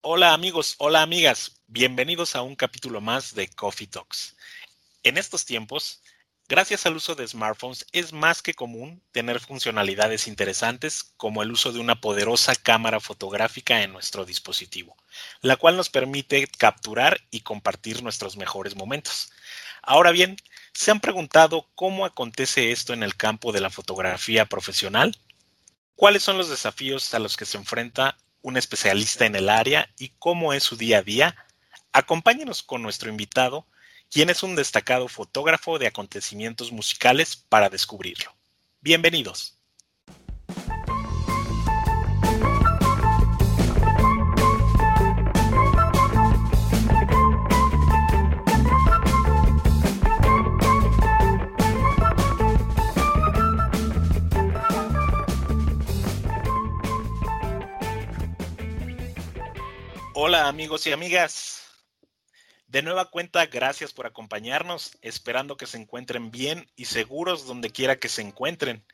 Hola amigos, hola amigas, bienvenidos a un capítulo más de Coffee Talks. En estos tiempos, gracias al uso de smartphones, es más que común tener funcionalidades interesantes como el uso de una poderosa cámara fotográfica en nuestro dispositivo, la cual nos permite capturar y compartir nuestros mejores momentos. Ahora bien, ¿se han preguntado cómo acontece esto en el campo de la fotografía profesional? ¿Cuáles son los desafíos a los que se enfrenta un especialista en el área y cómo es su día a día? Acompáñenos con nuestro invitado, quien es un destacado fotógrafo de acontecimientos musicales para descubrirlo. Bienvenidos. Hola amigos y amigas. De nueva cuenta, gracias por acompañarnos, esperando que se encuentren bien y seguros donde quiera que se encuentren.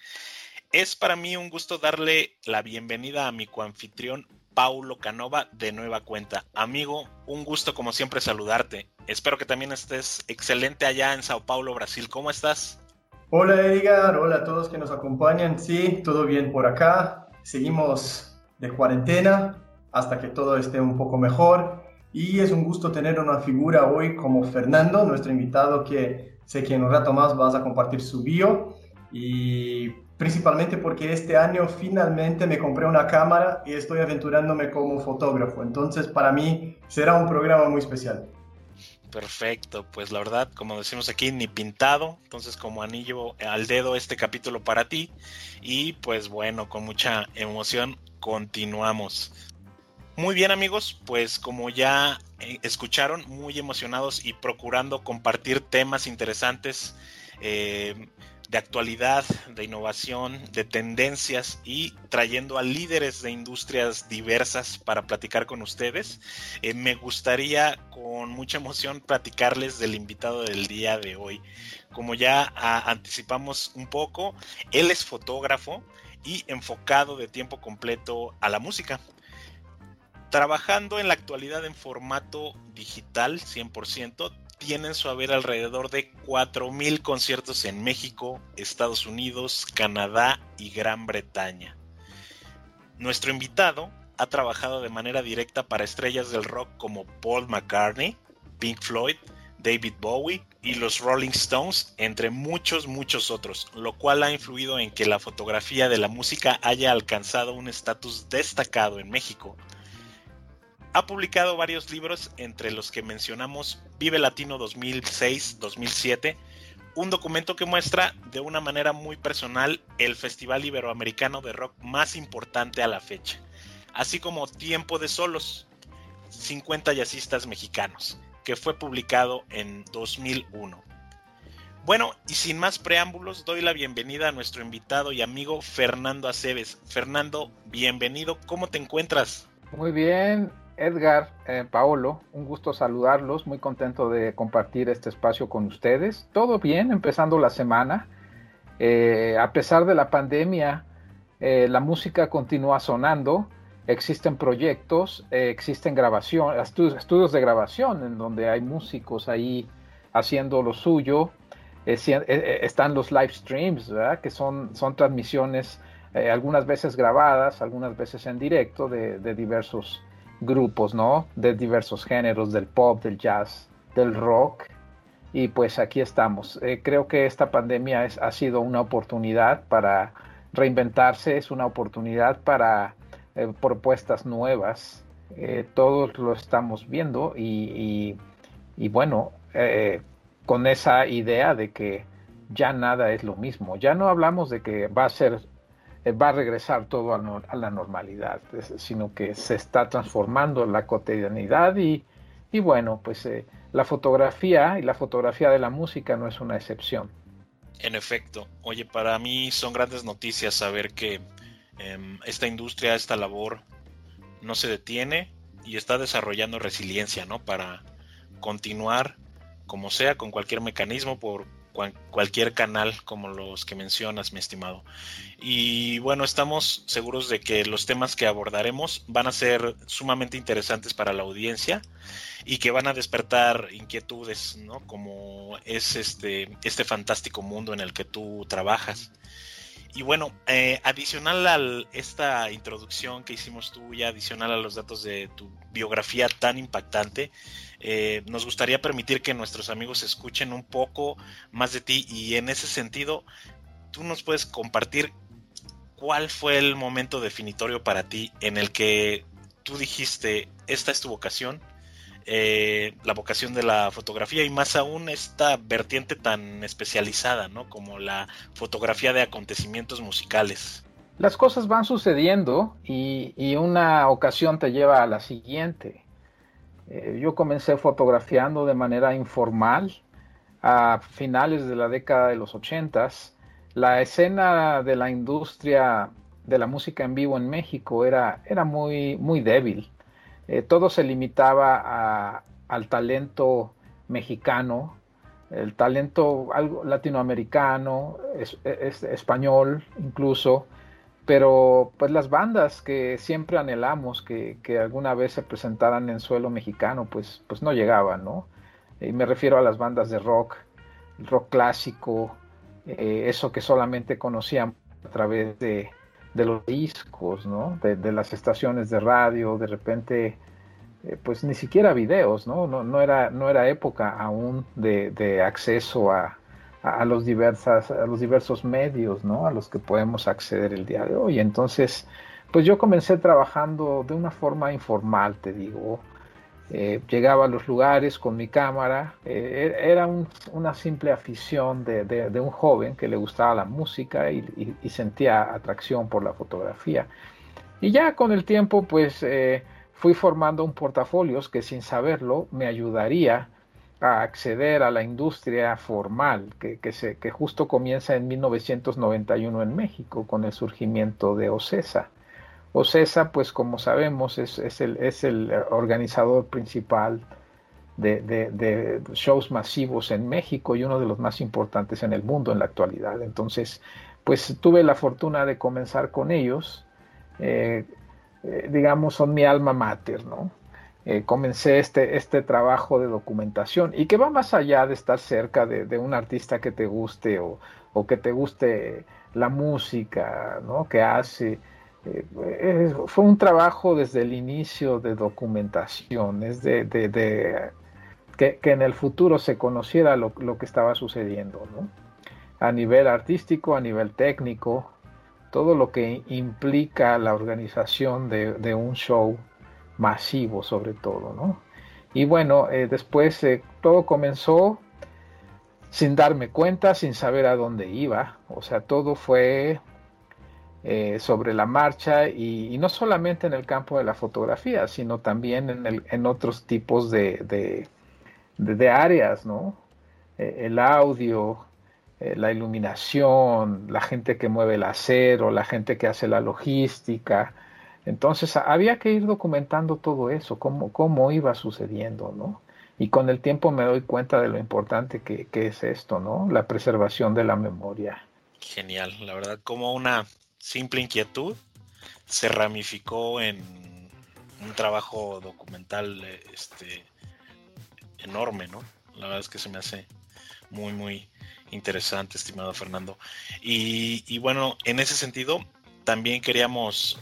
Es para mí un gusto darle la bienvenida a mi coanfitrión Paulo Canova de nueva cuenta. Amigo, un gusto como siempre saludarte. Espero que también estés excelente allá en Sao Paulo, Brasil. ¿Cómo estás? Hola Edgar, hola a todos que nos acompañan. Sí, todo bien por acá. Seguimos de cuarentena, hasta que todo esté un poco mejor. Y es un gusto tener una figura hoy como Fernando, nuestro invitado que sé que en un rato más vas a compartir su bio. Y principalmente porque este año finalmente me compré una cámara y estoy aventurándome como fotógrafo. Entonces para mí será un programa muy especial. Perfecto, pues la verdad, como decimos aquí, ni pintado, entonces como anillo al dedo este capítulo para ti y pues bueno, con mucha emoción continuamos. Muy bien amigos, pues como ya eh, escucharon, muy emocionados y procurando compartir temas interesantes eh, de actualidad, de innovación, de tendencias y trayendo a líderes de industrias diversas para platicar con ustedes. Eh, me gustaría con mucha emoción platicarles del invitado del día de hoy. Como ya anticipamos un poco, él es fotógrafo y enfocado de tiempo completo a la música trabajando en la actualidad en formato digital 100%, tienen su haber alrededor de 4.000 conciertos en México, Estados Unidos, Canadá y Gran Bretaña. Nuestro invitado ha trabajado de manera directa para estrellas del rock como Paul McCartney, Pink Floyd, David Bowie y los Rolling Stones, entre muchos, muchos otros, lo cual ha influido en que la fotografía de la música haya alcanzado un estatus destacado en México, ha publicado varios libros, entre los que mencionamos Vive Latino 2006-2007, un documento que muestra de una manera muy personal el festival iberoamericano de rock más importante a la fecha, así como Tiempo de Solos, 50 jazzistas mexicanos, que fue publicado en 2001. Bueno, y sin más preámbulos, doy la bienvenida a nuestro invitado y amigo Fernando Aceves. Fernando, bienvenido, ¿cómo te encuentras? Muy bien, Edgar, eh, Paolo, un gusto saludarlos, muy contento de compartir este espacio con ustedes. Todo bien, empezando la semana. Eh, a pesar de la pandemia, eh, la música continúa sonando, existen proyectos, existen grabaciones, estudios, de grabación en donde hay músicos ahí haciendo lo suyo. están los live streams, que son, son transmisiones algunas veces grabadas, algunas veces en directo de diversos grupos, ¿no? De diversos géneros, del pop, del jazz, del rock. Y pues aquí estamos. Eh, creo que esta pandemia ha sido una oportunidad para reinventarse, es una oportunidad para eh, propuestas nuevas. Eh, todos lo estamos viendo y, y bueno, con esa idea de que ya nada es lo mismo. Ya no hablamos de que va a ser va a regresar todo a, la normalidad, sino que se está transformando la cotidianidad y, y bueno, pues eh, la fotografía y la fotografía de la música no es una excepción. En efecto, oye, para mí son grandes noticias saber que em, esta industria, esta labor no se detiene y está desarrollando resiliencia, ¿no? Para continuar como sea, con cualquier mecanismo, por cualquier canal como los que mencionas, mi estimado. Y bueno, estamos seguros de que los temas que abordaremos van a ser sumamente interesantes para la audiencia y que van a despertar inquietudes, ¿no? Como es este, este fantástico mundo en el que tú trabajas. Y bueno, eh, adicional a esta introducción que hicimos tú, ya adicional a los datos de tu biografía tan impactante, eh, nos gustaría permitir que nuestros amigos escuchen un poco más de ti y en ese sentido, tú nos puedes compartir cuál fue el momento definitorio para ti en el que tú dijiste, esta es tu vocación, eh, la vocación de la fotografía y más aún esta vertiente tan especializada, ¿no? Como la fotografía de acontecimientos musicales. Las cosas van sucediendo y, una ocasión te lleva a la siguiente. Eh, yo comencé fotografiando de manera informal a finales de la década de los ochentas. La escena de la industria de la música en vivo en México era, era muy, muy débil. Eh, todo se limitaba al talento mexicano, el talento latinoamericano, español incluso, pero pues las bandas que siempre anhelamos que, alguna vez se presentaran en suelo mexicano, pues, pues no llegaban, ¿no? Y me refiero a las bandas de rock, rock clásico, eh, eso que solamente conocíamos a través de, de los discos, ¿no? De, las estaciones de radio, de repente, eh, pues ni siquiera videos, ¿no? No, no, era, no era época aún de, acceso a, los diversas, a los diversos medios, ¿no? A los que podemos acceder el día de hoy. Entonces, pues yo comencé trabajando de una forma informal, te digo, eh, llegaba a los lugares con mi cámara, eh, e-, era una simple afición de, un joven que le gustaba la música y, sentía atracción por la fotografía. Y ya con el tiempo pues eh, fui formando un portafolio que sin saberlo me ayudaría a acceder a la industria formal que, que, se, que justo comienza en 1991 en México con el surgimiento de OCESA. OCESA, pues como sabemos, es, el, organizador principal de, shows masivos en México y uno de los más importantes en el mundo en la actualidad. Entonces, pues tuve la fortuna de comenzar con ellos. Eh, eh, digamos, son mi alma mater, ¿no? Eh, comencé este, este trabajo de documentación y que va más allá de estar cerca de, un artista que te guste o, o, que te guste la música, ¿no? Que hace eh, fue un trabajo desde el inicio de documentación, es de, que, en el futuro se conociera lo, que estaba sucediendo, a nivel artístico, a nivel técnico, todo lo que implica la organización de, un show masivo sobre todo. ¿no? Y bueno, eh, después eh, todo comenzó sin darme cuenta, sin saber a dónde iba, o sea, todo fue eh, sobre la marcha y, no solamente en el campo de la fotografía, sino también en, el, en otros tipos de, de, áreas, ¿no? El audio, la iluminación, la gente que mueve el acero, la gente que hace la logística. Entonces había que ir documentando todo eso, cómo, cómo iba sucediendo, ¿no? Y con el tiempo me doy cuenta de lo importante que, que es esto, ¿no? La preservación de la memoria. Genial, la verdad, como una simple inquietud se ramificó en un trabajo documental este, enorme, ¿no? La verdad es que se me hace muy, muy interesante, estimado Fernando. Y, bueno, en ese sentido, también queríamos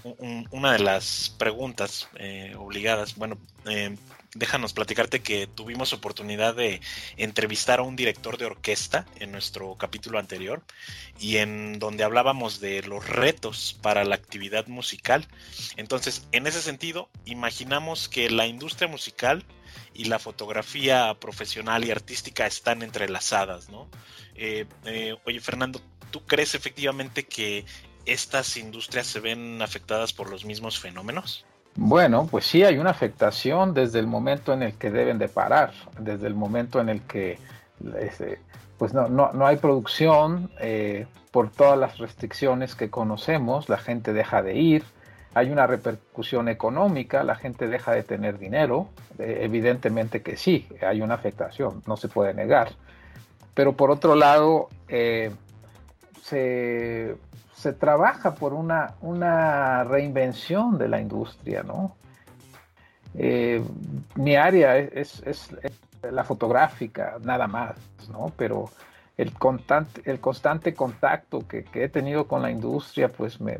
una de las preguntas eh, obligadas, bueno, eh, déjanos platicarte que tuvimos oportunidad de entrevistar a un director de orquesta en nuestro capítulo anterior y en donde hablábamos de los retos para la actividad musical. Entonces, en ese sentido, imaginamos que la industria musical y la fotografía profesional y artística están entrelazadas, ¿no? Eh, eh, oye, Fernando, ¿tú crees efectivamente que estas industrias se ven afectadas por los mismos fenómenos? Bueno, pues sí hay una afectación desde el momento en el que deben de parar, desde el momento en el que este, pues no, no, hay producción eh, por todas las restricciones que conocemos, la gente deja de ir, hay una repercusión económica, la gente deja de tener dinero, eh, evidentemente que sí, hay una afectación, no se puede negar. pero por otro lado, eh, se, trabaja por una, una reinvención de la industria, ¿no? Eh, mi área es, la fotográfica, nada más, ¿no? Pero el, constante, el constante contacto que, he tenido con la industria, pues me,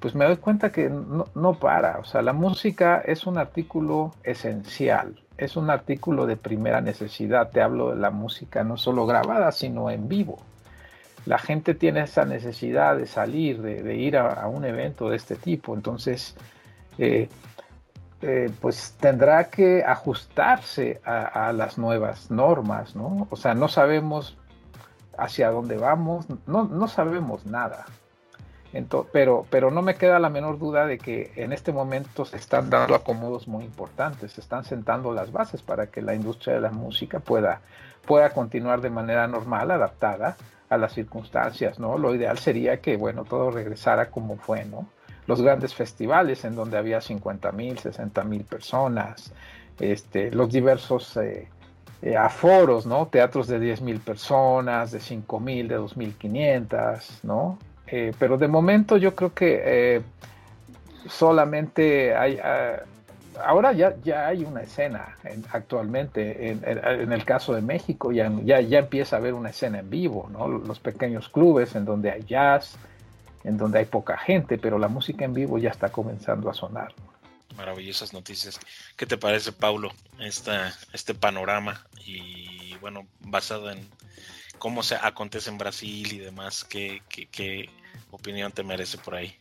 pues me doy cuenta que no, no, para. O sea, la música es un artículo esencial, es un artículo de primera necesidad. Te hablo de la música no solo grabada, sino en vivo. La gente tiene esa necesidad de salir, de, ir a, un evento de este tipo. Entonces, eh, eh, pues tendrá que ajustarse a, las nuevas normas, ¿no? O sea, no sabemos hacia dónde vamos, no, no sabemos nada. pero, pero no me queda la menor duda de que en este momento se están dando acomodos muy importantes, se están sentando las bases para que la industria de la música pueda, pueda continuar de manera normal, adaptada a las circunstancias, ¿no? Lo ideal sería que, bueno, todo regresara como fue, ¿no? los grandes festivales en donde había 50 mil, 60 mil personas, este, los diversos eh, eh, aforos, ¿no? Teatros de 10 mil personas, de 5 mil, de 2.500, ¿no? Eh, pero de momento yo creo que solamente hay... Ah, ahora ya, ya hay una escena actualmente, en, el caso de México ya, ya, ya empieza a haber una escena en vivo, ¿no? Los pequeños clubes en donde hay jazz, en donde hay poca gente, pero la música en vivo ya está comenzando a sonar. Maravillosas noticias. ¿Qué te parece, Paulo, esta, este panorama y bueno, basado en cómo se acontece en Brasil y demás, qué, qué, opinión te merece por ahí?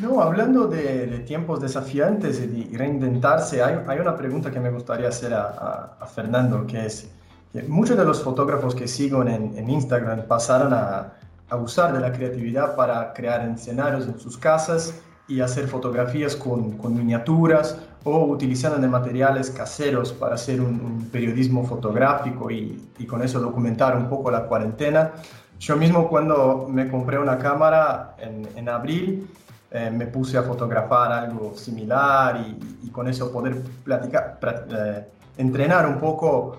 No, hablando de, tiempos desafiantes y reinventarse, hay, una pregunta que me gustaría hacer a, a, Fernando, que es que muchos de los fotógrafos que sigo en, Instagram pasaron a, abusar de la creatividad para crear escenarios en sus casas y hacer fotografías con, miniaturas o utilizando de materiales caseros para hacer un, periodismo fotográfico y, con eso documentar un poco la cuarentena. Yo mismo cuando me compré una cámara en abril, eh, me puse a fotografar algo similar y, con eso poder platicar, eh, entrenar un poco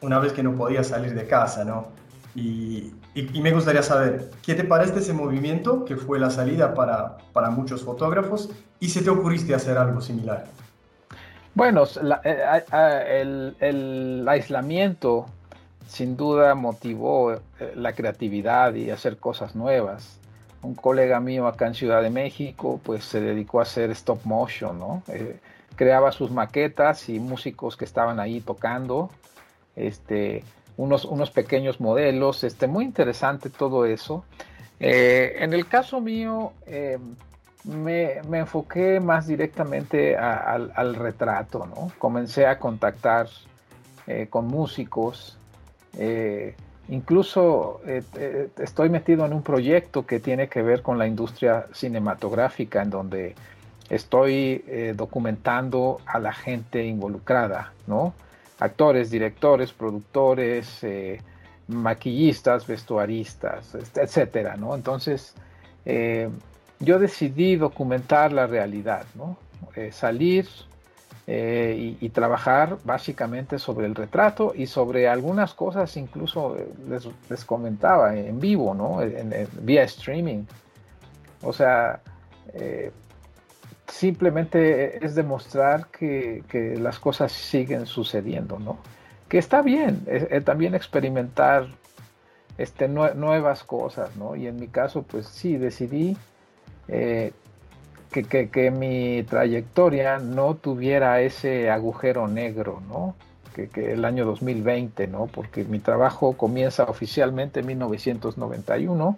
una vez que no podía salir de casa, ¿no? Y, y, me gustaría saber, ¿qué te parece ese movimiento que fue la salida para, para muchos fotógrafos y si te ocurriste hacer algo similar? Bueno, eh, el, el, aislamiento sin duda motivó la creatividad y hacer cosas nuevas. Un colega mío acá en Ciudad de México pues se dedicó a hacer stop motion, ¿no? Eh, creaba sus maquetas y músicos que estaban ahí tocando. Este, unos, unos pequeños modelos, este, muy interesante todo eso. Eh, en el caso mío, eh, me, enfoqué más directamente al, retrato, ¿no? Comencé a contactar con músicos, incluso estoy metido en un proyecto que tiene que ver con la industria cinematográfica, en donde estoy documentando a la gente involucrada, ¿no? actores, directores, productores, eh, maquillistas, vestuaristas, etcétera, ¿no? Entonces, eh, yo decidí documentar la realidad, ¿no? Eh, y, trabajar básicamente sobre el retrato y sobre algunas cosas, incluso les, comentaba en vivo, ¿no? vía streaming. O sea, simplemente es demostrar que, las cosas siguen sucediendo, ¿no? Que está bien, también experimentar este, nuevas cosas, ¿no? Y en mi caso, pues sí, decidí eh, que, mi trayectoria no tuviera ese agujero negro, ¿no? Que, que, el año 2020, ¿no? Porque mi trabajo comienza oficialmente en 1991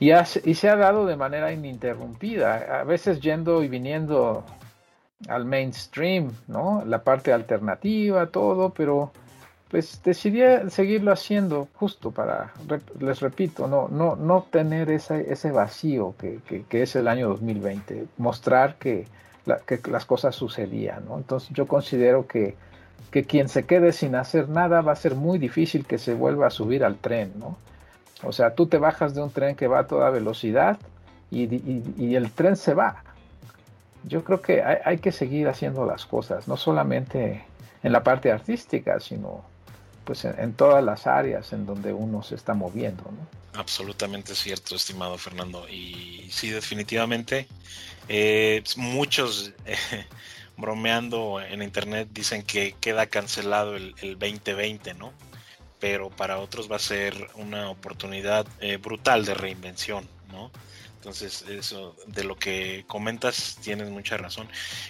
y, se ha dado de manera ininterrumpida, a veces yendo y viniendo al mainstream, ¿no? La parte alternativa, todo, pero pues decidí seguirlo haciendo justo para, les repito, no, no, no tener ese, ese vacío que, es el año 2020, mostrar que, que las cosas sucedían, ¿no? Entonces yo considero que, que quien se quede sin hacer nada va a ser muy difícil que se vuelva a subir al tren, ¿no? O sea, tú te bajas de un tren que va a toda velocidad y, el tren se va. Yo creo que hay, que seguir haciendo las cosas, no solamente en la parte artística, sino pues en, todas las áreas en donde uno se está moviendo. ¿no? Absolutamente cierto, estimado Fernando. Y sí, definitivamente, eh, muchos bromeando en internet dicen que queda cancelado el, 2020, ¿no? Pero para otros va a ser una oportunidad eh, brutal de reinvención, ¿no? Entonces, eso de lo que comentas, tienes mucha razón.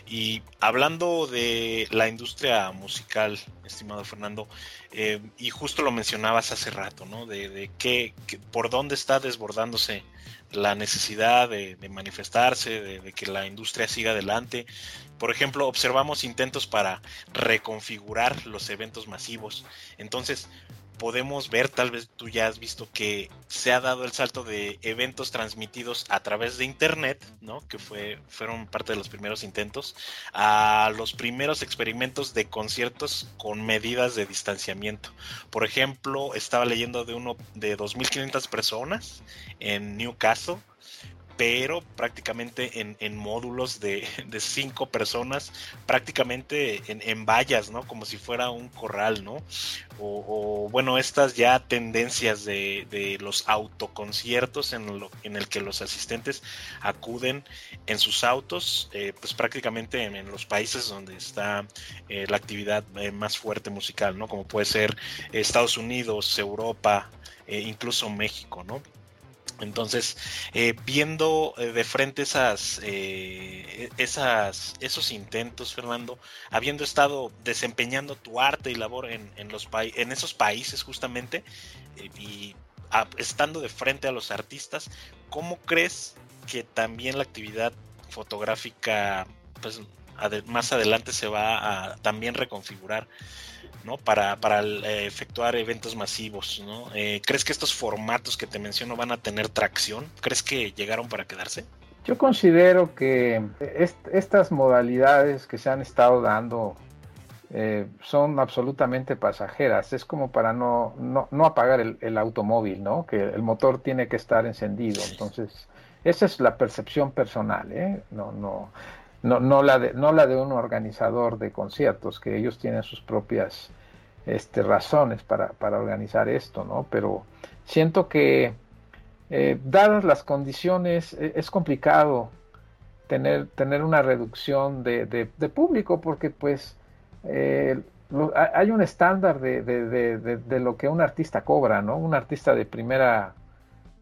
Y hablando de la industria musical, estimado Fernando, eh, y justo lo mencionabas hace rato, ¿no? De, de qué, por dónde está desbordándose la necesidad de, manifestarse, de, de, que la industria siga adelante. Por ejemplo, observamos intentos para reconfigurar los eventos masivos. Entonces, podemos ver, tal vez tú ya has visto que se ha dado el salto de eventos transmitidos a través de internet, ¿no? Que fue, fueron parte de los primeros intentos, a los primeros experimentos de conciertos con medidas de distanciamiento. Por ejemplo, estaba leyendo de uno de 2.500 personas en Newcastle pero prácticamente en, módulos de, cinco personas, prácticamente en, vallas, ¿no? Como si fuera un corral, ¿no? O, bueno, estas ya tendencias de, los autoconciertos en, lo, en el que los asistentes acuden en sus autos, eh, pues prácticamente en, los países donde está eh, la actividad eh, más fuerte musical, ¿no? Como puede ser Estados Unidos, Europa, incluso México, ¿no? Entonces, eh, viendo eh, de frente esas, eh, esas, esos intentos, Fernando, habiendo estado desempeñando tu arte y labor en, en esos países justamente, y estando de frente a los artistas, ¿cómo crees que también la actividad fotográfica, pues, más adelante se va a también reconfigurar? ¿No? Para, para eh, efectuar eventos masivos, ¿no? Eh, ¿Crees que estos formatos que te menciono van a tener tracción? ¿Crees que llegaron para quedarse? Yo considero que estas modalidades que se han estado dando eh, son absolutamente pasajeras. Es como para no, no, apagar el, automóvil, ¿no? Que el motor tiene que estar encendido. Entonces, esa es la percepción personal, ¿eh? No, no, no, no, la de, no la de un organizador de conciertos, que ellos tienen sus propias este, razones para, para organizar esto, ¿no? Pero siento que, eh, dadas las condiciones, e, es complicado tener, tener una reducción de, de, público, porque pues eh, hay un estándar de, de, lo que un artista cobra, ¿no? Un artista de primera,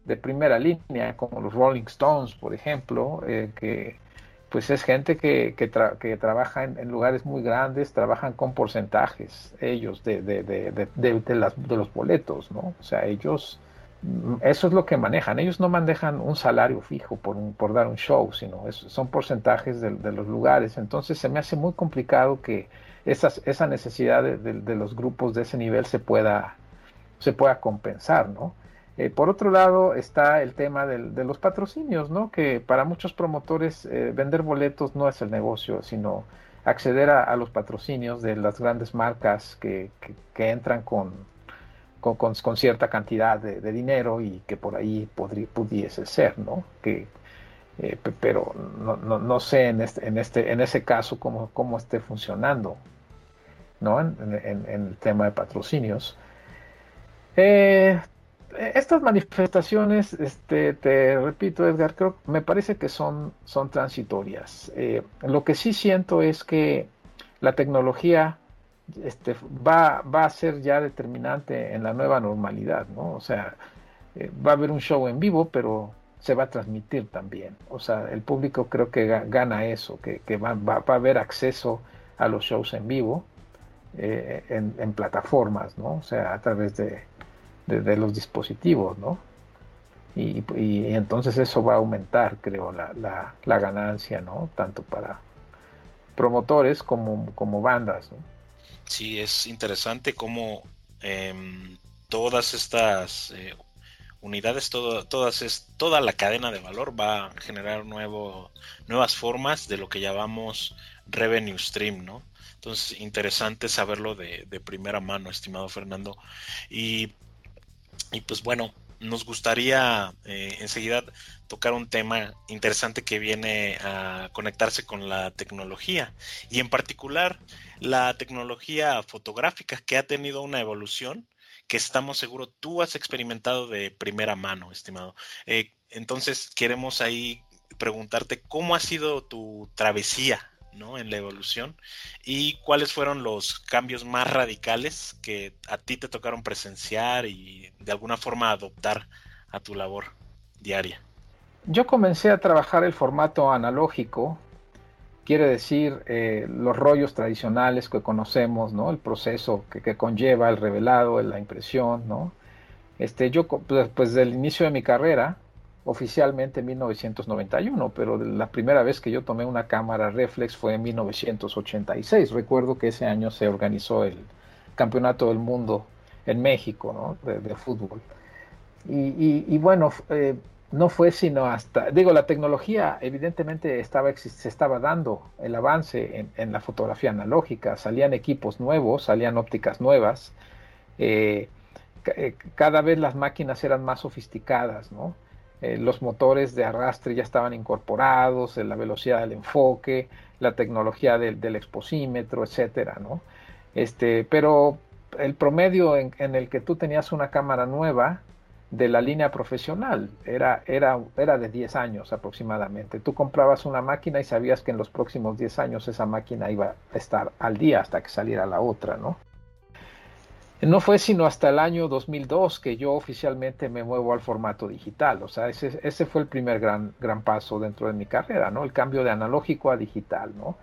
de primera línea, como los Rolling Stones, por ejemplo, eh, que pues es gente que, que, trabaja en, lugares muy grandes, trabajan con porcentajes ellos de, de, de, las, de los boletos, ¿no? O sea, ellos, mm, eso es lo que manejan. Ellos no manejan un salario fijo por, por dar un show, sino son porcentajes de, los lugares. Entonces se me hace muy complicado que esas, esa necesidad de, los grupos de ese nivel se pueda, se pueda compensar, ¿no? Eh, por otro lado está el tema de los patrocinios, ¿no? que para muchos promotores eh, vender boletos no es el negocio, sino acceder a, los patrocinios de las grandes marcas que, entran con, con, cierta cantidad de, dinero y que por ahí podría, pudiese ser, ¿no? Que, eh, pero no, no, sé en este, en este, en ese caso cómo, cómo esté funcionando, ¿no? En, el tema de patrocinios. Estas manifestaciones, este, te repito, Edgar, creo, me parece que son, son transitorias. Eh, lo que sí siento es que la tecnología este, va, va a ser ya determinante en la nueva normalidad, ¿no? O sea, eh, va a haber un show en vivo, pero se va a transmitir también. O sea, el público creo que gana eso, que, va, va, a haber acceso a los shows en vivo eh, en, en, plataformas, ¿no? O sea, a través de, de, los dispositivos, ¿no? Y, entonces eso va a aumentar, creo, la, la, ganancia, ¿no? Tanto para promotores como, como bandas, ¿no? Sí, es interesante cómo em, todas estas eh, unidades, todo, todas es, toda la cadena de valor va a generar nuevas formas de lo que llamamos revenue stream, ¿no? Entonces, interesante saberlo de, de primera mano, estimado Fernando. Y y pues bueno, nos gustaría eh, enseguida tocar un tema interesante que viene a conectarse con la tecnología y en particular la tecnología fotográfica que ha tenido una evolución que estamos seguros tú has experimentado de primera mano, estimado. Eh, entonces queremos ahí preguntarte cómo ha sido tu travesía en la evolución y cuáles fueron los cambios más radicales que a ti te tocaron presenciar y de alguna forma adoptar a tu labor diaria. Yo comencé a trabajar el formato analógico, quiere decir eh, los rollos tradicionales que conocemos, ¿no? el proceso que, conlleva el revelado, la impresión. ¿no? Este, yo, pues, pues del inicio de mi carrera, oficialmente en 1991, pero la primera vez que yo tomé una cámara reflex fue en 1986. Recuerdo que ese año se organizó el Campeonato del Mundo en México de, fútbol. Y, bueno, eh, no fue sino hasta, digo, la tecnología evidentemente estaba, se estaba dando el avance en, la fotografía analógica, salían equipos nuevos, salían ópticas nuevas, eh, eh, cada vez las máquinas eran más sofisticadas, ¿no? Eh, los motores de arrastre ya estaban incorporados, la velocidad del enfoque, la tecnología del, exposímetro, etcétera, ¿no? Este, pero el promedio en, el que tú tenías una cámara nueva de la línea profesional era, era, era de 10 años aproximadamente. Tú comprabas una máquina y sabías que en los próximos 10 años esa máquina iba a estar al día hasta que saliera la otra, ¿no? No fue sino hasta el año 2002 que yo oficialmente me muevo al formato digital. O sea, ese, fue el primer gran, gran paso dentro de mi carrera, ¿no? El cambio de analógico a digital, ¿no?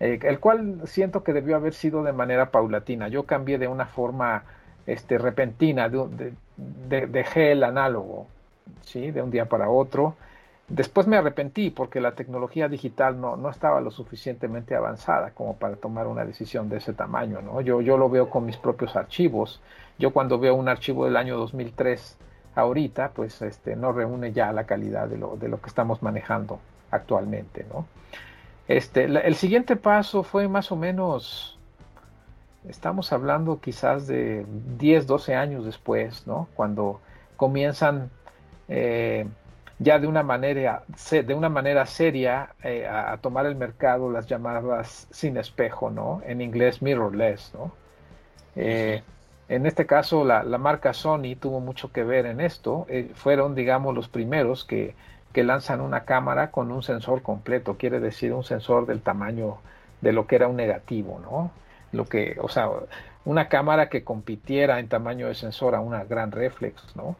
Eh, el cual siento que debió haber sido de manera paulatina. Yo cambié de una forma este, repentina, de, de, dejé el análogo, ¿sí? De un día para otro. Después me arrepentí porque la tecnología digital no, no, estaba lo suficientemente avanzada como para tomar una decisión de ese tamaño. ¿no? Yo, yo lo veo con mis propios archivos. Yo cuando veo un archivo del año 2003 ahorita, pues este, no reúne ya la calidad de lo, de lo que estamos manejando actualmente. ¿no? Este, el siguiente paso fue más o menos, estamos hablando quizás de 10, 12 años después, ¿no? cuando comienzan... Eh, ya de una manera, de una manera seria eh, a, tomar el mercado las llamadas sin espejo, ¿no? En inglés mirrorless, ¿no? Eh, en este caso la, marca Sony tuvo mucho que ver en esto. Eh, fueron, digamos, los primeros que, que, lanzan una cámara con un sensor completo, quiere decir un sensor del tamaño de lo que era un negativo, ¿no? Lo que, o sea, una cámara que compitiera en tamaño de sensor a una gran reflex, ¿no?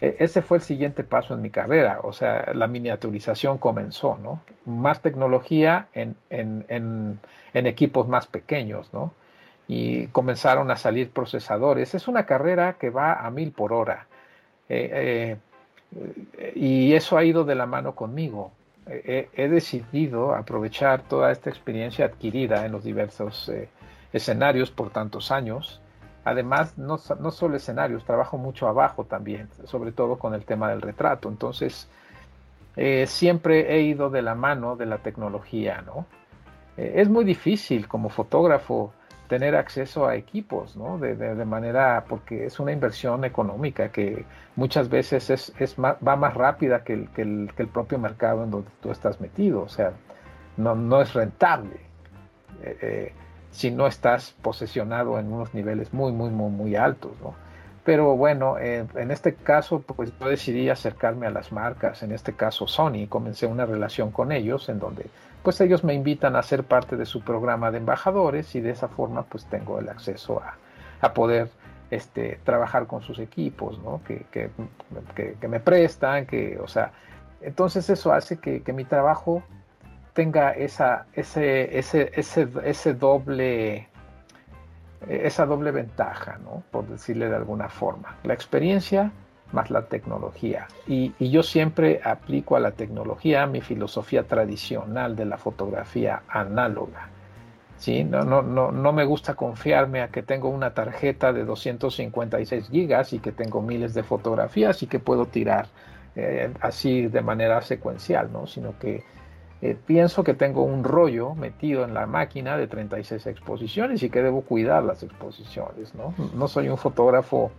E, ese fue el siguiente paso en mi carrera, o sea, la miniaturización comenzó, ¿no? Más tecnología en, equipos más pequeños, ¿no? Y comenzaron a salir procesadores. Es una carrera que va a mil por hora. Eh, eh, y eso ha ido de la mano conmigo. he decidido aprovechar toda esta experiencia adquirida en los diversos eh, escenarios por tantos años Además, no, solo escenarios, trabajo mucho abajo también, sobre todo con el tema del retrato. Entonces, eh, siempre he ido de la mano de la tecnología, ¿no? Eh, es muy difícil como fotógrafo tener acceso a equipos, ¿no? De, manera, porque es una inversión económica que muchas veces es, va más rápida que el, que, el, propio mercado en donde tú estás metido, o sea, no, no es rentable. Eh, si no estás posesionado en unos niveles muy, muy, muy, muy altos, ¿no? Pero bueno, en este caso, pues yo decidí acercarme a las marcas, en este caso Sony, comencé una relación con ellos en donde pues ellos me invitan a ser parte de su programa de embajadores y de esa forma pues tengo el acceso a, a poder este, trabajar con sus equipos, ¿no? Que, que, que, me prestan, que, o sea, entonces eso hace que, que mi trabajo tenga esa, ese, ese, ese, ese doble, esa doble ventaja, ¿no? por decirle de alguna forma. La experiencia más la tecnología. Y, yo siempre aplico a la tecnología mi filosofía tradicional de la fotografía análoga. ¿sí? No, no, no, no me gusta confiarme a que tengo una tarjeta de 256 gigas y que tengo miles de fotografías y que puedo tirar eh, así de manera secuencial, ¿no? sino que eh, pienso que tengo un rollo metido en la máquina de 36 exposiciones y que debo cuidar las exposiciones. No, no soy un fotógrafo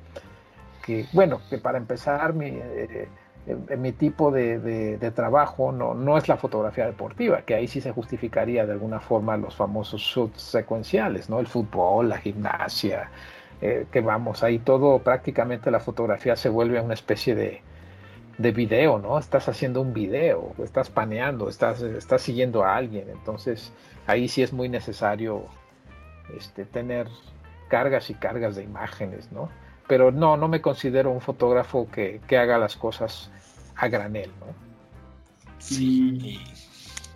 que, bueno, que para empezar mi, eh, eh, mi tipo de, trabajo no, no es la fotografía deportiva, que ahí sí se justificaría de alguna forma los famosos shoots secuenciales, ¿no? El fútbol, la gimnasia, que vamos, ahí todo prácticamente la fotografía se vuelve una especie de, de video, ¿no? Estás haciendo un video, estás paneando, estás, estás siguiendo a alguien, entonces ahí sí es muy necesario este, tener cargas y cargas de imágenes, ¿no? Pero no, no me considero un fotógrafo que, haga las cosas a granel, ¿no? Sí.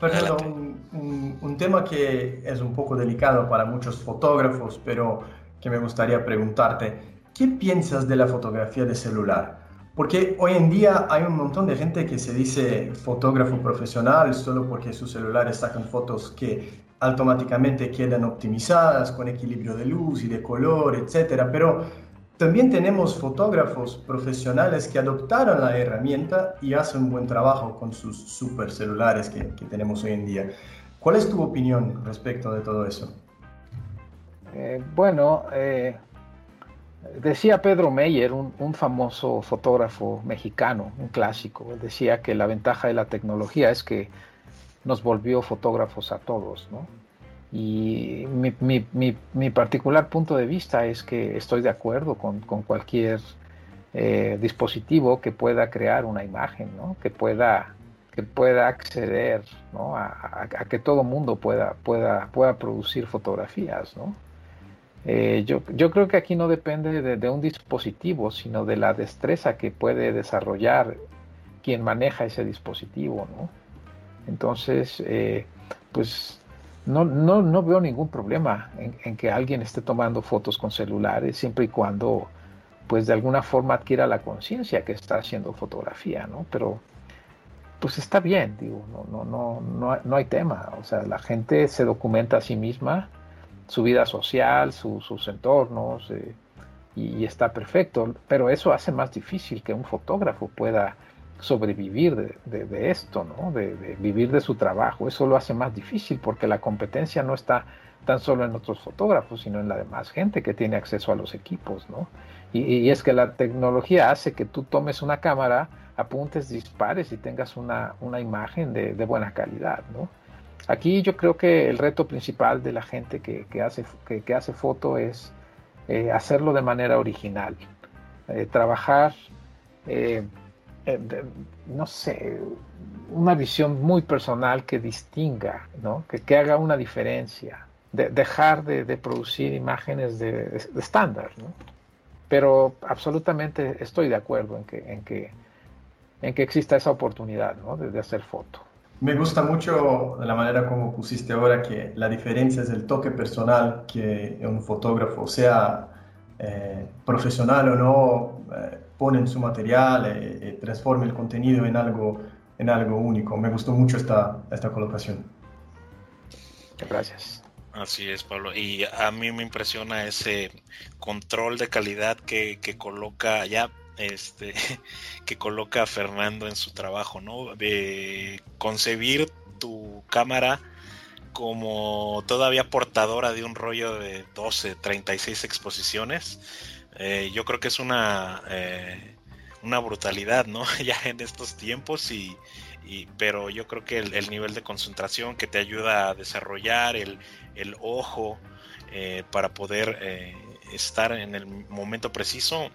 Perdón, un, un, tema que es un poco delicado para muchos fotógrafos, pero que me gustaría preguntarte, ¿qué piensas de la fotografía de celular? Porque hoy en día hay un montón de gente que se dice fotógrafo profesional solo porque sus celulares sacan fotos que automáticamente quedan optimizadas con equilibrio de luz y de color, etc. Pero también tenemos fotógrafos profesionales que adoptaron la herramienta y hacen un buen trabajo con sus super celulares que, tenemos hoy en día. ¿Cuál es tu opinión respecto de todo eso? Eh, bueno, eh, decía Pedro Meyer, un, un, famoso fotógrafo mexicano, un clásico, decía que la ventaja de la tecnología es que nos volvió fotógrafos a todos, ¿no? Y mi, particular punto de vista es que estoy de acuerdo con, cualquier eh, dispositivo que pueda crear una imagen, ¿no? que, pueda, que pueda acceder ¿no? a, que todo mundo pueda, pueda, pueda producir fotografías. ¿no? Eh, yo, yo, creo que aquí no depende de, un dispositivo, sino de la destreza que puede desarrollar quien maneja ese dispositivo. ¿no? Entonces, eh, pues no, no, no veo ningún problema en, que alguien esté tomando fotos con celulares, siempre y cuando, pues de alguna forma adquiera la conciencia que está haciendo fotografía, ¿no? Pero, pues está bien, digo, no, no, no, no, hay tema. O sea, la gente se documenta a sí misma, su vida social, sus entornos, eh, y está perfecto. Pero eso hace más difícil que un fotógrafo pueda sobrevivir de, esto, ¿no? De, vivir de su trabajo. Eso lo hace más difícil porque la competencia no está tan solo en otros fotógrafos, sino en la demás gente que tiene acceso a los equipos, ¿no? Y, es que la tecnología hace que tú tomes una cámara, apuntes, dispares y tengas una, imagen de, buena calidad, ¿no? Aquí yo creo que el reto principal de la gente que, hace, que, hace foto es eh, hacerlo de manera original, eh, trabajar eh, no sé, una visión muy personal que distinga, ¿no? que, haga una diferencia, de, dejar de, producir imágenes de, estándar. ¿no? Pero absolutamente estoy de acuerdo en que, en que, en que exista esa oportunidad ¿no? de, hacer foto. Me gusta mucho la manera como pusiste ahora que la diferencia es el toque personal que un fotógrafo, sea eh, profesional o no, eh, pone en su material, eh, eh, transforme el contenido en algo, en algo único. Me gustó mucho esta, esta colocación. Gracias. Así es, Pablo. Y a mí me impresiona ese control de calidad que, que coloca ya este que coloca Fernando en su trabajo, ¿no? De concebir tu cámara como todavía portadora de un rollo de 12, 36 exposiciones eh, yo creo que es una, eh, una brutalidad, ¿no? ya en estos tiempos y, pero yo creo que el, nivel de concentración que te ayuda a desarrollar el, ojo eh, para poder estar en el momento preciso,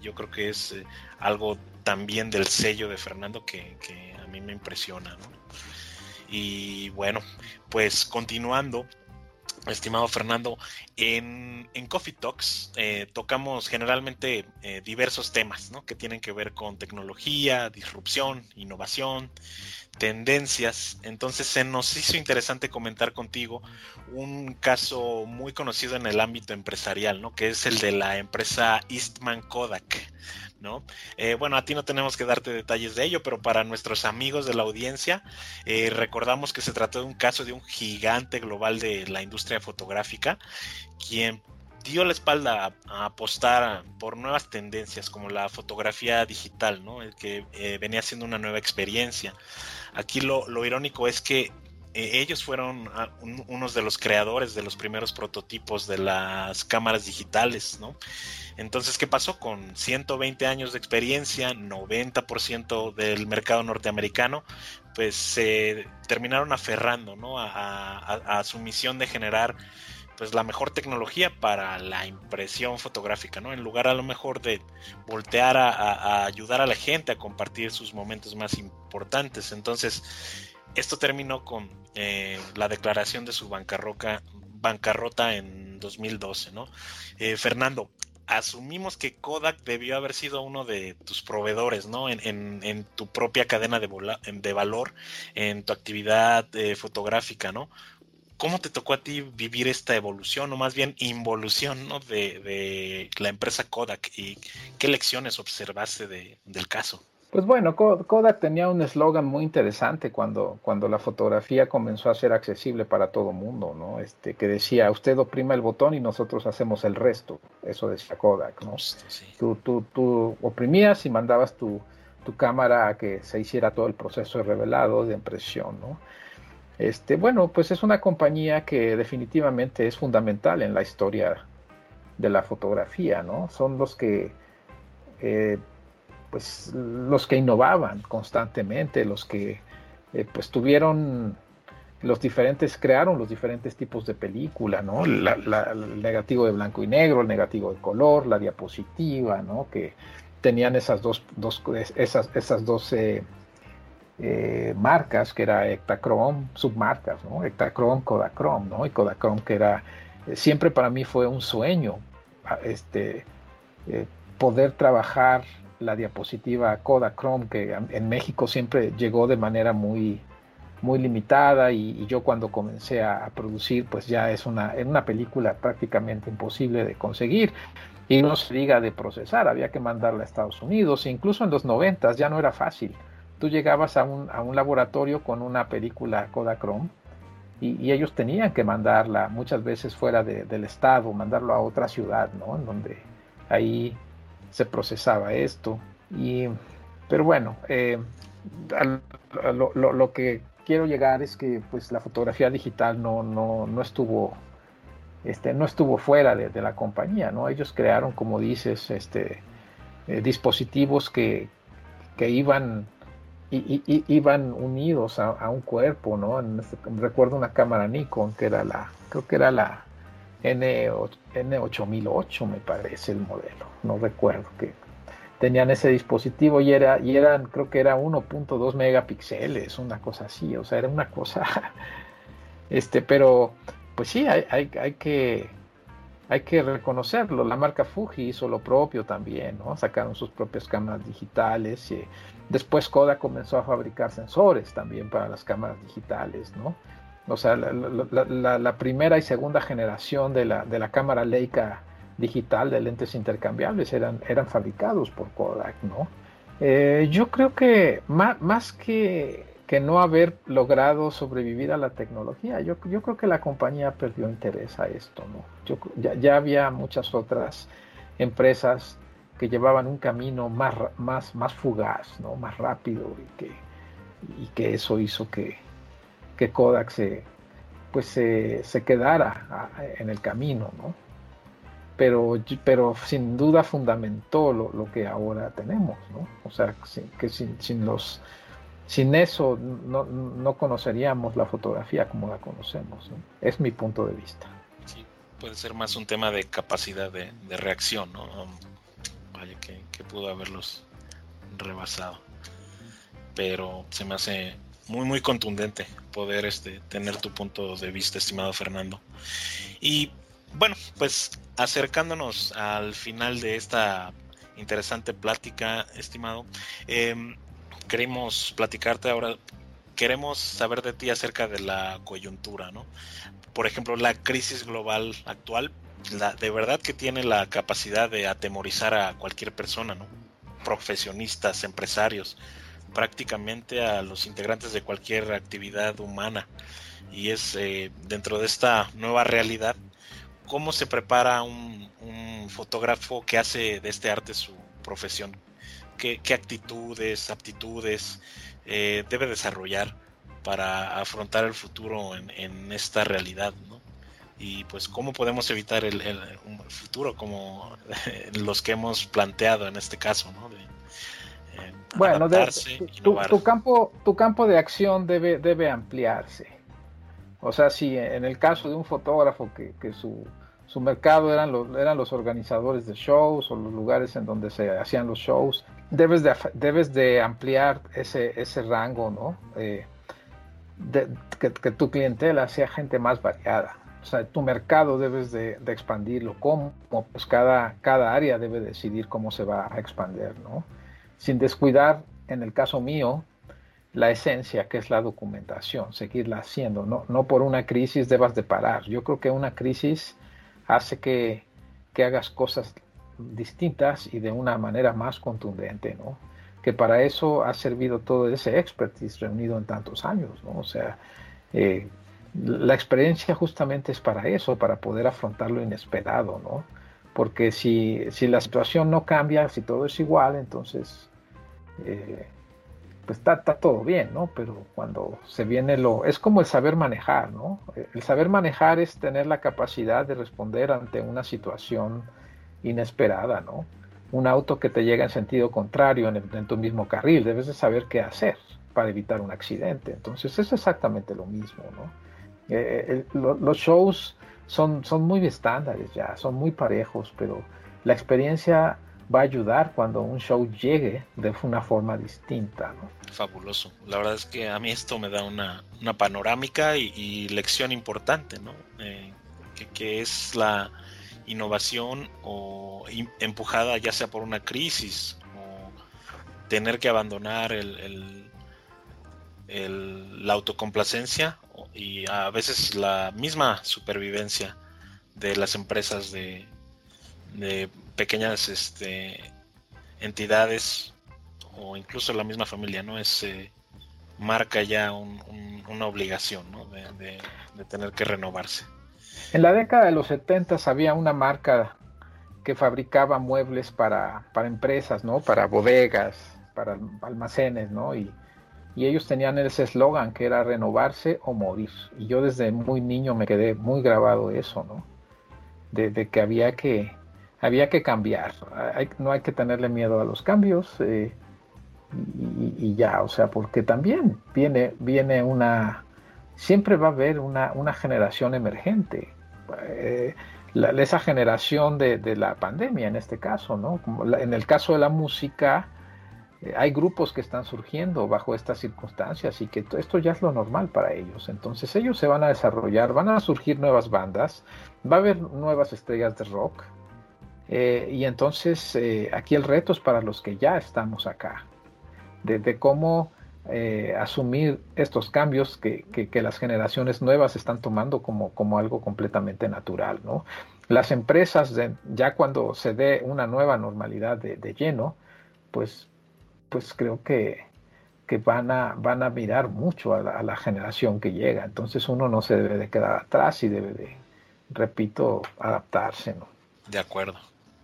yo creo que es algo también del sello de Fernando que, que a mí me impresiona, ¿no? Y bueno, pues continuando, estimado Fernando, en, Coffee Talks eh, tocamos generalmente eh, diversos temas que tienen que ver con tecnología, disrupción, innovación, tendencias. Entonces se nos hizo interesante comentar contigo un caso muy conocido en el ámbito empresarial, ¿no? que es el de la empresa Eastman Kodak. ¿no? Eh, bueno, a ti no tenemos que darte detalles de ello, pero para nuestros amigos de la audiencia, eh, recordamos que se trató de un caso de un gigante global de la industria fotográfica, quien dio la espalda a, apostar por nuevas tendencias como la fotografía digital, ¿no? El que eh, venía siendo una nueva experiencia. Aquí lo, irónico es que eh, ellos fueron ah, unos de los creadores de los primeros prototipos de las cámaras digitales, ¿no? Entonces, ¿qué pasó? Con 120 años de experiencia, 90% del mercado norteamericano, pues se terminaron aferrando, ¿no? A, su misión de generar pues la mejor tecnología para la impresión fotográfica, ¿no? En lugar a lo mejor de voltear a, ayudar a la gente a compartir sus momentos más importantes. Entonces, esto terminó con eh, la declaración de su bancarrota, bancarrota en 2012, ¿no? Eh, Fernando, asumimos que Kodak debió haber sido uno de tus proveedores, ¿no? En, tu propia cadena de, de, valor, en tu actividad eh, fotográfica, ¿no? ¿Cómo te tocó a ti vivir esta evolución o más bien involución ¿no? de, la empresa Kodak y qué lecciones observaste del caso? Pues bueno, Kodak tenía un eslogan muy interesante cuando, cuando la fotografía comenzó a ser accesible para todo mundo, ¿no? Este, que decía, usted oprima el botón y nosotros hacemos el resto. Eso decía Kodak, ¿no? Tú, tú, tú, oprimías y mandabas tu, tu, cámara a que se hiciera todo el proceso de revelado, de impresión, ¿no? Este, bueno, pues es una compañía que definitivamente es fundamental en la historia de la fotografía, ¿no? Son los que... Eh, pues los que innovaban constantemente, los que eh, pues tuvieron los diferentes, crearon los diferentes tipos de película, ¿no? el negativo de blanco y negro, el negativo de color, la diapositiva, ¿no? Que tenían esas dos, dos esas, esas dos eh, eh, marcas, que era Ektachrome, submarcas, ¿no? Ektachrome, Kodachrome, ¿no? Y Kodachrome que era, siempre para mí fue un sueño, este, poder trabajar la diapositiva Kodachrome, que en México siempre llegó de manera muy, muy limitada y, yo cuando comencé a, producir, pues ya es una, una película prácticamente imposible de conseguir. Y no se diga de procesar, había que mandarla a Estados Unidos, e incluso en los noventas ya no era fácil. Tú llegabas a un, a un laboratorio con una película Kodachrome y, ellos tenían que mandarla muchas veces fuera del estado, mandarlo a otra ciudad, ¿no? En donde ahí se procesaba esto. Y, pero bueno, eh, lo, que quiero llegar es que pues la fotografía digital no, no, no estuvo este, no estuvo fuera de, la compañía, ¿no? Ellos crearon, como dices, este, eh, dispositivos que, que iban, y, iban unidos a, un cuerpo, ¿no? Este, recuerdo una cámara Nikon que era la, creo que era la N, N8008 me parece el modelo, no recuerdo que tenían ese dispositivo y era y eran creo que era 1.2 megapíxeles, una cosa así, o sea, era una cosa este, pero pues sí hay, hay, que hay que reconocerlo. La marca Fuji hizo lo propio también, ¿no? Sacaron sus propias cámaras digitales. Y después Kodak comenzó a fabricar sensores también para las cámaras digitales, ¿no? O sea, la, primera y segunda generación de la, de la cámara Leica digital de lentes intercambiables eran, eran fabricados por Kodak, ¿no? Eh, yo creo que más, que, que, no haber logrado sobrevivir a la tecnología, yo, yo creo que la compañía perdió interés a esto, ¿no? Ya, había muchas otras empresas que llevaban un camino más, más, más fugaz, ¿no? Más rápido y que, y que eso hizo que, que Kodak se, pues se, quedara en el camino, ¿no? Pero, pero sin duda fundamentó lo, que ahora tenemos, ¿no? O sea, que sin, los, sin eso no, conoceríamos la fotografía como la conocemos. Es mi punto de vista. Puede ser más un tema de capacidad de, reacción, ¿no? Vaya que, que pudo haberlos rebasado. Pero se me hace muy, muy contundente poder este, tener tu punto de vista, estimado Fernando. Y bueno, pues acercándonos al final de esta interesante plática, estimado, em, queremos platicarte ahora, queremos saber de ti acerca de la coyuntura, ¿no? Por ejemplo, la crisis global actual, la, de verdad que tiene la capacidad de atemorizar a cualquier persona, ¿no? Profesionistas, empresarios, prácticamente a los integrantes de cualquier actividad humana. Y es eh, dentro de esta nueva realidad, cómo se prepara un, fotógrafo que hace de este arte su profesión, qué, actitudes, aptitudes eh, debe desarrollar para afrontar el futuro en, esta realidad, ¿no? Y pues cómo podemos evitar el, futuro como los que hemos planteado en este caso, ¿no? Eh, bueno, tu, campo, tu campo de acción debe, debe ampliarse. O sea, si en el caso de un fotógrafo que, que su, su mercado eran los, eran los organizadores de shows o los lugares en donde se hacían los shows, debes de, debes de ampliar ese, ese rango, ¿no? Eh, que, tu clientela sea gente más variada. O sea, tu mercado debes de, expandirlo. ¿Cómo? Pues cada, cada área debe decidir cómo se va a expandir, ¿no? Sin descuidar, en el caso mío, la esencia que es la documentación, seguirla haciendo. No, no por una crisis debas de parar. Yo creo que una crisis hace que, que hagas cosas distintas y de una manera más contundente, ¿no? Que para eso ha servido todo ese expertise reunido en tantos años, ¿no? O sea, eh, la experiencia justamente es para eso, para poder afrontar lo inesperado, ¿no? Porque si, si la situación no cambia, si todo es igual, entonces eh, pues está, está, todo bien, ¿no? Pero cuando se viene lo... Es como el saber manejar, ¿no? El saber manejar es tener la capacidad de responder ante una situación inesperada, ¿no? Un auto que te llega en sentido contrario en, tu mismo carril, debes de saber qué hacer para evitar un accidente. Entonces es exactamente lo mismo, ¿no? Eh, los shows son, son muy estándares ya, son muy parejos, pero la experiencia va a ayudar cuando un show llegue de una forma distinta. Fabuloso. La verdad es que a mí esto me da una, panorámica y, lección importante, ¿no? Eh, que, es la, innovación o empujada ya sea por una crisis o tener que abandonar el, la autocomplacencia y a veces la misma supervivencia de las empresas de, de pequeñas este, entidades o incluso la misma familia, ¿no? Es, eh, marca ya una obligación de tener que renovarse. En la década de los 70 había una marca que fabricaba muebles para, empresas, ¿no? Para bodegas, para almacenes, ¿no? Y, ellos tenían ese eslogan que era renovarse o morir. Y yo desde muy niño me quedé muy grabado eso, ¿no? De, que había que había que cambiar. no hay que tenerle miedo a los cambios eh, y, ya, o sea, porque también viene, viene una, siempre va a haber una, una generación emergente eh, esa generación de, la pandemia en este caso, ¿no? en el caso de la música, eh, hay grupos que están surgiendo bajo estas circunstancias y que esto ya es lo normal para ellos. Entonces ellos se van a desarrollar, van a surgir nuevas bandas, va a haber nuevas estrellas de rock. Eh, y entonces aquí el reto es para los que ya estamos acá, de cómo eh, asumir estos cambios que, las generaciones nuevas están tomando como, como algo completamente natural. ¿no? Las empresas, ya cuando se dé una nueva normalidad de, lleno, pues, pues creo que, que van, a, van a mirar mucho a la, generación que llega. Entonces uno no se debe de quedar atrás y debe de, repito, adaptarse. ¿no? De acuerdo.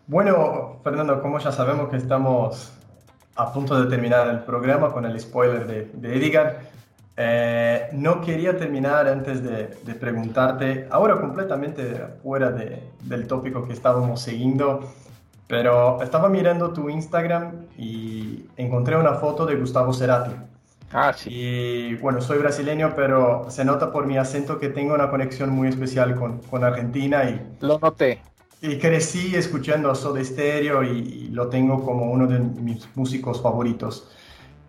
Bueno, Fernando, como ya sabemos que estamos a punto de terminar el programa con el spoiler de, de Edgar. Eh, no quería terminar antes de, preguntarte, ahora completamente fuera del tópico que estábamos siguiendo, pero estaba mirando tu Instagram y encontré una foto de Gustavo Cerati. Ah, sí. Y bueno, soy brasileño, pero se nota por mi acento que tengo una conexión muy especial con, con Argentina y... Lo noté. Y crecí escuchando Soda Stereo y, lo tengo como uno de mis músicos favoritos.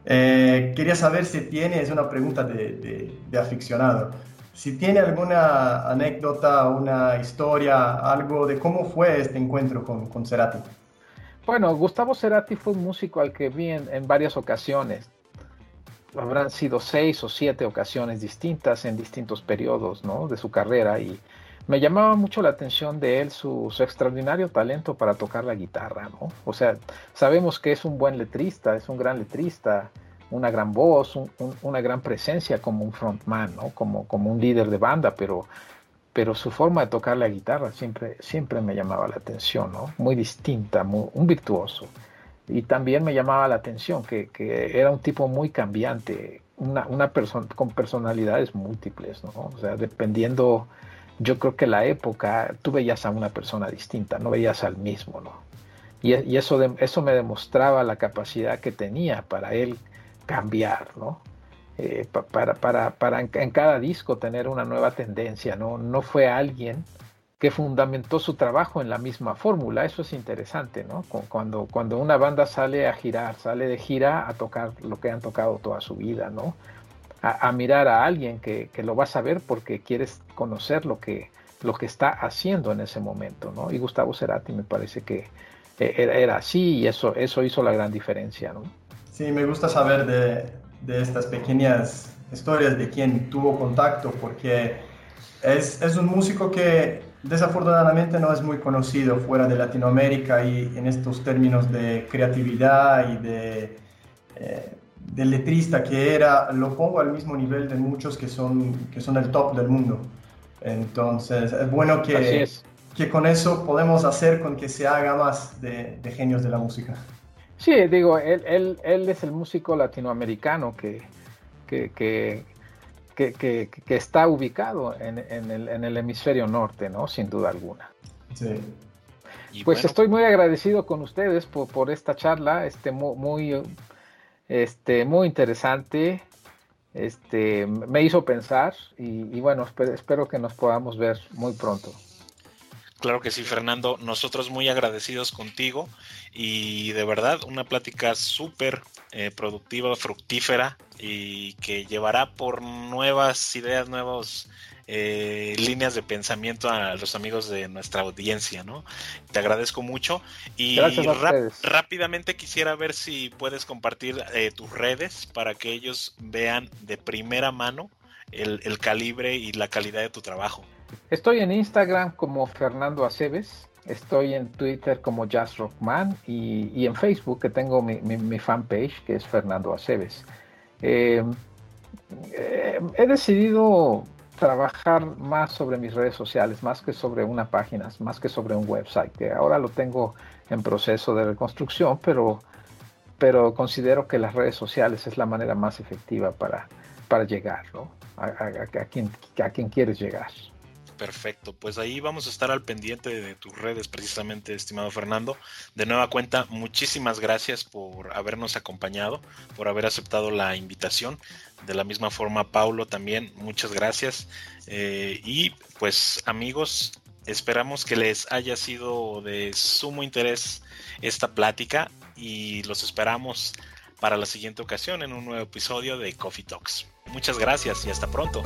Eh, quería saber si tiene, es una pregunta de, de, aficionado, si tiene alguna anécdota, una historia, algo de cómo fue este encuentro con, con Cerati. Bueno, Gustavo Cerati fue un músico al que vi en, en varias ocasiones. Habrán sido seis o siete ocasiones distintas en distintos periodos ¿no? de su carrera y me llamaba mucho la atención de él su, extraordinario talento para tocar la guitarra, ¿no? O sea, sabemos que es un buen letrista, es un gran letrista, una gran voz, una gran presencia como un frontman, ¿no? Como, como un líder de banda, pero, pero su forma de tocar la guitarra siempre, siempre me llamaba la atención, ¿no? Muy distinta, un virtuoso. Y también me llamaba la atención que, que era un tipo muy cambiante, una, una persona con personalidades múltiples, ¿no? O sea, dependiendo, yo creo que la época, tú veías a una persona distinta, no veías al mismo, ¿no? Y, eso, eso me demostraba la capacidad que tenía para él cambiar, ¿no? Eh, para, para, para en, cada disco tener una nueva tendencia, ¿no? No fue alguien que fundamentó su trabajo en la misma fórmula. Eso es interesante, ¿no? Cuando, cuando una banda sale a girar, sale de gira a tocar lo que han tocado toda su vida, ¿no? A, mirar a alguien que, lo vas a ver porque quieres conocer lo que, lo que está haciendo en ese momento, ¿no? Y Gustavo Cerati me parece que e, era, así y eso, eso hizo la gran diferencia, ¿no? Sí, me gusta saber de, de estas pequeñas historias de quien tuvo contacto porque es, es un músico que desafortunadamente no es muy conocido fuera de Latinoamérica y en estos términos de creatividad y de, eh, de, letrista que era, lo pongo al mismo nivel de muchos que son, que son el top del mundo. Entonces, es bueno que, que con eso podemos hacer con que se haga más de, de genios de la música. Sí, digo, él, él, él es el músico latinoamericano que, que, que que, está ubicado en, el, hemisferio norte, ¿no? Sin duda alguna. Sí. Pues estoy muy agradecido con ustedes por, esta charla, este, muy, este, muy interesante. Este, me hizo pensar y, bueno, espero que nos podamos ver muy pronto. Claro que sí, Fernando. Nosotros muy agradecidos contigo y de verdad una plática súper eh, productiva, fructífera y que llevará por nuevas ideas, nuevas eh, líneas de pensamiento a los amigos de nuestra audiencia, ¿no? Te agradezco mucho y rápidamente quisiera ver si puedes compartir eh, tus redes para que ellos vean de primera mano el calibre y la calidad de tu trabajo. Estoy en Instagram como Fernando Aceves, estoy en Twitter como Jazz Rockman y, en Facebook que tengo mi, fanpage que es Fernando Aceves. Eh, eh, he decidido trabajar más sobre mis redes sociales, más que sobre una página, más que sobre un website, que ahora lo tengo en proceso de reconstrucción, pero, pero considero que las redes sociales es la manera más efectiva para, para llegar a, quien, a quien quieres llegar. Perfecto, pues ahí vamos a estar al pendiente de tus redes precisamente, estimado Fernando. De nueva cuenta, muchísimas gracias por habernos acompañado, por haber aceptado la invitación. De la misma forma, Paulo también, muchas gracias. Eh, y pues amigos, esperamos que les haya sido de sumo interés esta plática y los esperamos para la siguiente ocasión en un nuevo episodio de Coffee Talks. Muchas gracias y hasta pronto.